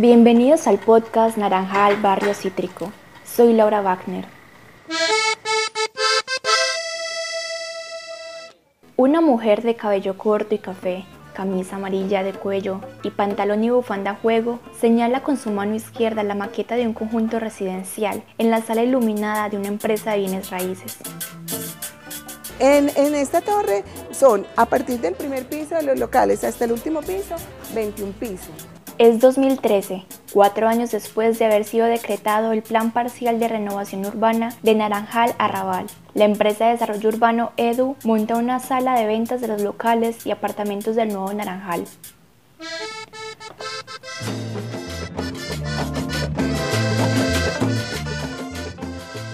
Bienvenidos al podcast Naranjal Barrio Cítrico. Soy Laura Wagner. Una mujer de cabello corto y café, camisa amarilla de cuello y pantalón y bufanda a juego, señala con su mano izquierda la maqueta de un conjunto residencial en la sala iluminada de una empresa de bienes raíces. En, en, esta torre son, a partir del primer piso de los locales hasta el último piso, 21 pisos. Es 2013, cuatro años después de haber sido decretado el Plan Parcial de Renovación Urbana de Naranjal Arrabal. La empresa de desarrollo urbano EDU monta una sala de ventas de los locales y apartamentos del nuevo Naranjal.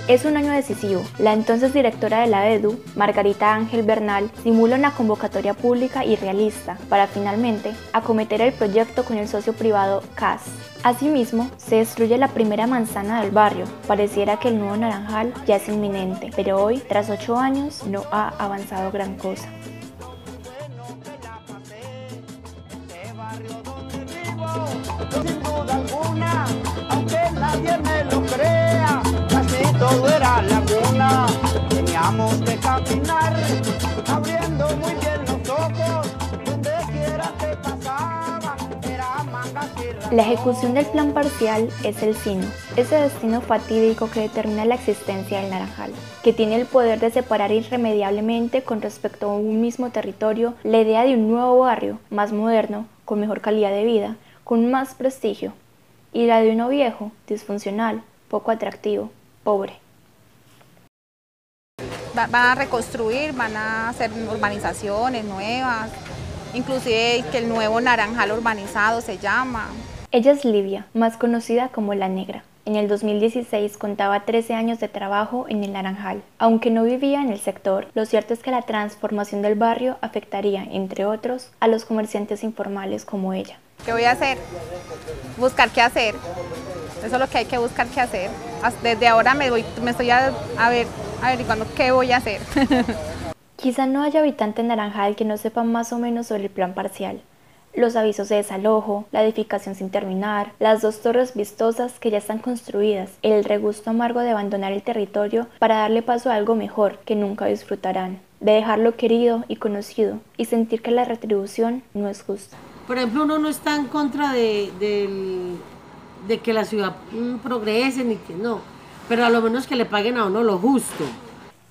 Es un año decisivo. La entonces directora de la EDU, Margarita Ángel Bernal, simula una convocatoria pública y realista para finalmente acometer el proyecto con el socio privado CAS. Asimismo, se destruye la primera manzana del barrio. Pareciera que el nuevo naranjal ya es inminente, pero hoy, tras ocho años, no ha avanzado gran cosa. Y La ejecución del plan parcial es el sino, ese destino fatídico que determina la existencia del Naranjal, que tiene el poder de separar irremediablemente con respecto a un mismo territorio la idea de un nuevo barrio, más moderno, con mejor calidad de vida, con más prestigio, y la de uno viejo, disfuncional, poco atractivo, pobre. Van a reconstruir, van a hacer urbanizaciones nuevas, inclusive que el nuevo Naranjal urbanizado se llama. Ella es Livia, más conocida como La Negra. En el 2016 contaba 13 años de trabajo en el Naranjal. Aunque no vivía en el sector, lo cierto es que la transformación del barrio afectaría, entre otros, a los comerciantes informales como ella. ¿Qué voy a hacer? Buscar qué hacer. Eso es lo que hay que buscar qué hacer. Desde ahora me, voy, me estoy a, a ver, averiguando qué voy a hacer. Quizá no haya habitante en Naranjal que no sepa más o menos sobre el plan parcial. Los avisos de desalojo, la edificación sin terminar, las dos torres vistosas que ya están construidas, el regusto amargo de abandonar el territorio para darle paso a algo mejor que nunca disfrutarán, de dejarlo querido y conocido y sentir que la retribución no es justa. Por ejemplo, uno no está en contra de, de que la ciudad progrese ni que no, pero a lo menos que le paguen a uno lo justo.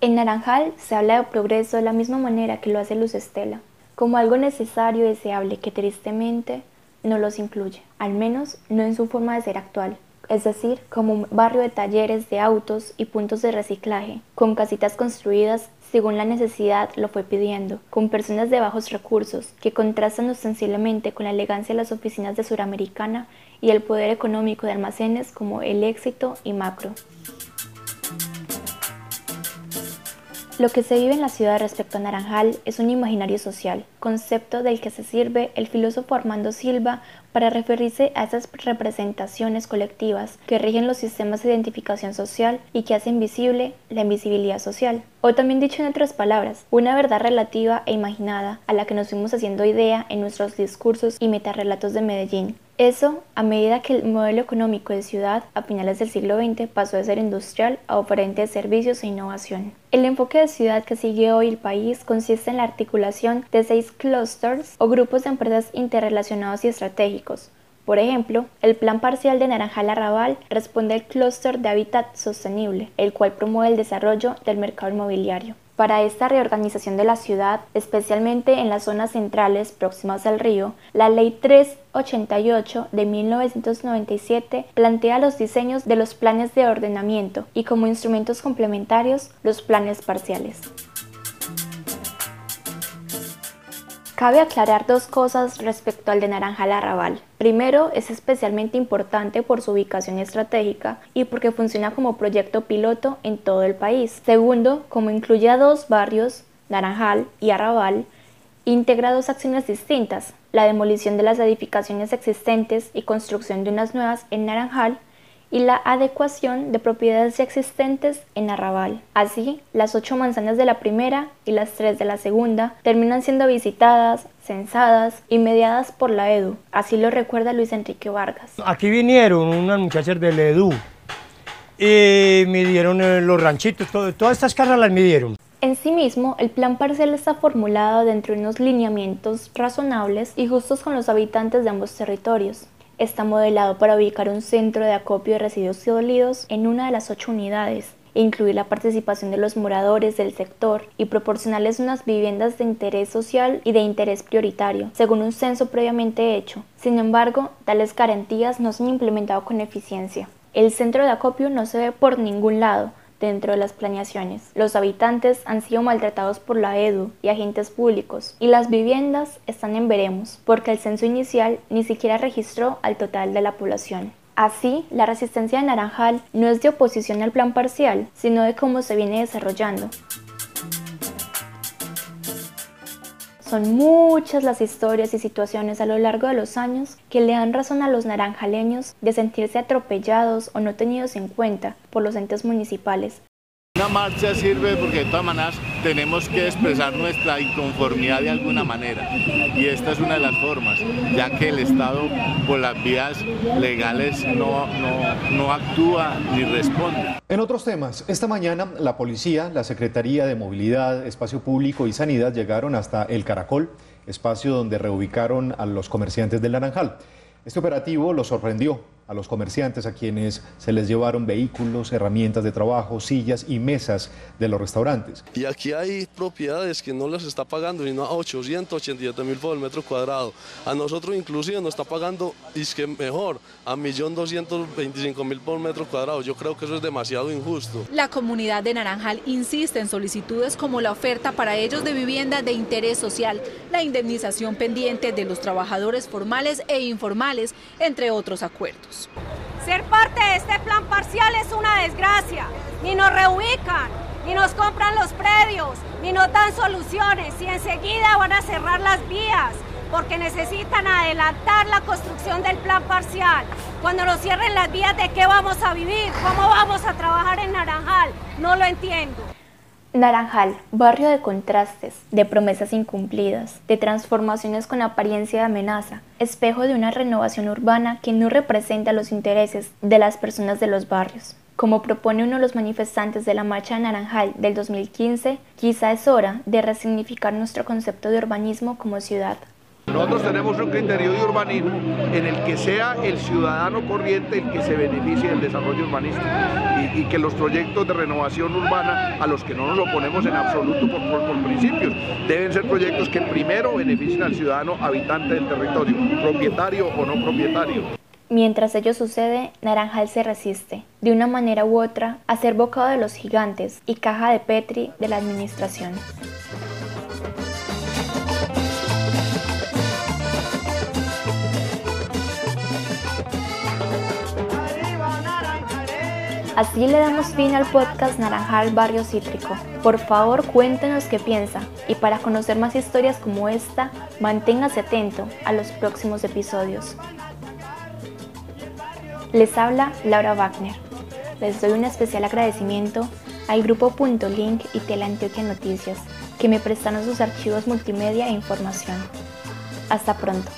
En Naranjal se habla de progreso de la misma manera que lo hace Luz Estela, como algo necesario y deseable que tristemente no los incluye, al menos no en su forma de ser actual, es decir, como un barrio de talleres de autos y puntos de reciclaje, con casitas construidas según la necesidad lo fue pidiendo, con personas de bajos recursos que contrastan ostensiblemente con la elegancia de las oficinas de Suramericana y el poder económico de almacenes como el éxito y macro. Lo que se vive en la ciudad respecto a Naranjal es un imaginario social, concepto del que se sirve el filósofo Armando Silva para referirse a esas representaciones colectivas que rigen los sistemas de identificación social y que hacen visible la invisibilidad social. O también dicho en otras palabras, una verdad relativa e imaginada a la que nos fuimos haciendo idea en nuestros discursos y metarrelatos de Medellín, eso a medida que el modelo económico de ciudad a finales del siglo XX pasó de ser industrial a oferente de servicios e innovación. El enfoque de ciudad que sigue hoy el país consiste en la articulación de seis clusters o grupos de empresas interrelacionados y estratégicos. Por ejemplo, el Plan Parcial de Naranjal Arrabal responde al clúster de hábitat sostenible, el cual promueve el desarrollo del mercado inmobiliario. Para esta reorganización de la ciudad, especialmente en las zonas centrales próximas al río, la Ley 388 de 1997 plantea los diseños de los planes de ordenamiento y como instrumentos complementarios los planes parciales. Cabe aclarar dos cosas respecto al de Naranjal Arrabal. Primero, es especialmente importante por su ubicación estratégica y porque funciona como proyecto piloto en todo el país. Segundo, como incluye a dos barrios, Naranjal y Arrabal, integra dos acciones distintas, la demolición de las edificaciones existentes y construcción de unas nuevas en Naranjal y la adecuación de propiedades ya existentes en Arrabal. Así, las ocho manzanas de la primera y las tres de la segunda terminan siendo visitadas, censadas y mediadas por la EDU. Así lo recuerda Luis Enrique Vargas. Aquí vinieron unas muchachas del EDU y midieron eh, los ranchitos, todas estas casas las midieron. En sí mismo, el plan parcial está formulado dentro de unos lineamientos razonables y justos con los habitantes de ambos territorios. Está modelado para ubicar un centro de acopio de residuos sólidos en una de las ocho unidades, e incluir la participación de los moradores del sector y proporcionarles unas viviendas de interés social y de interés prioritario, según un censo previamente hecho. Sin embargo, tales garantías no se han implementado con eficiencia. El centro de acopio no se ve por ningún lado, dentro de las planeaciones. Los habitantes han sido maltratados por la EDU y agentes públicos y las viviendas están en veremos porque el censo inicial ni siquiera registró al total de la población. Así, la resistencia de Naranjal no es de oposición al plan parcial, sino de cómo se viene desarrollando. Son muchas las historias y situaciones a lo largo de los años que le dan razón a los naranjaleños de sentirse atropellados o no tenidos en cuenta por los entes municipales una marcha sirve porque de todas maneras tenemos que expresar nuestra inconformidad de alguna manera y esta es una de las formas, ya que el Estado por las vías legales no, no, no actúa ni responde. En otros temas, esta mañana la policía, la Secretaría de Movilidad, Espacio Público y Sanidad llegaron hasta El Caracol, espacio donde reubicaron a los comerciantes del Naranjal. Este operativo los sorprendió a los comerciantes a quienes se les llevaron vehículos, herramientas de trabajo, sillas y mesas de los restaurantes. Y aquí hay propiedades que no les está pagando sino a 887 mil por el metro cuadrado. A nosotros inclusive nos está pagando, y es que mejor, a 1.225.000 por metro cuadrado. Yo creo que eso es demasiado injusto. La comunidad de Naranjal insiste en solicitudes como la oferta para ellos de vivienda de interés social, la indemnización pendiente de los trabajadores formales e informales, entre otros acuerdos. Ser parte de este plan parcial es una desgracia. Ni nos reubican, ni nos compran los predios, ni nos dan soluciones y enseguida van a cerrar las vías porque necesitan adelantar la construcción del plan parcial. Cuando nos cierren las vías, ¿de qué vamos a vivir? ¿Cómo vamos a trabajar en Naranjal? No lo entiendo. Naranjal, barrio de contrastes, de promesas incumplidas, de transformaciones con apariencia de amenaza, espejo de una renovación urbana que no representa los intereses de las personas de los barrios. Como propone uno de los manifestantes de la Marcha de Naranjal del 2015, quizá es hora de resignificar nuestro concepto de urbanismo como ciudad. Nosotros tenemos un criterio de urbanismo en el que sea el ciudadano corriente el que se beneficie del desarrollo urbanístico y, que los proyectos de renovación urbana a los que no nos oponemos en absoluto por, por, principios deben ser proyectos que primero beneficien al ciudadano habitante del territorio, propietario o no propietario. Mientras ello sucede, Naranjal se resiste, de una manera u otra, a ser bocado de los gigantes y caja de Petri de la administración. Así le damos fin al podcast Naranjal Barrio Cítrico. Por favor, cuéntenos qué piensa y para conocer más historias como esta, manténgase atento a los próximos episodios. Les habla Laura Wagner. Les doy un especial agradecimiento al grupo Punto Link y Teleantioquia Noticias, que me prestaron sus archivos multimedia e información. Hasta pronto.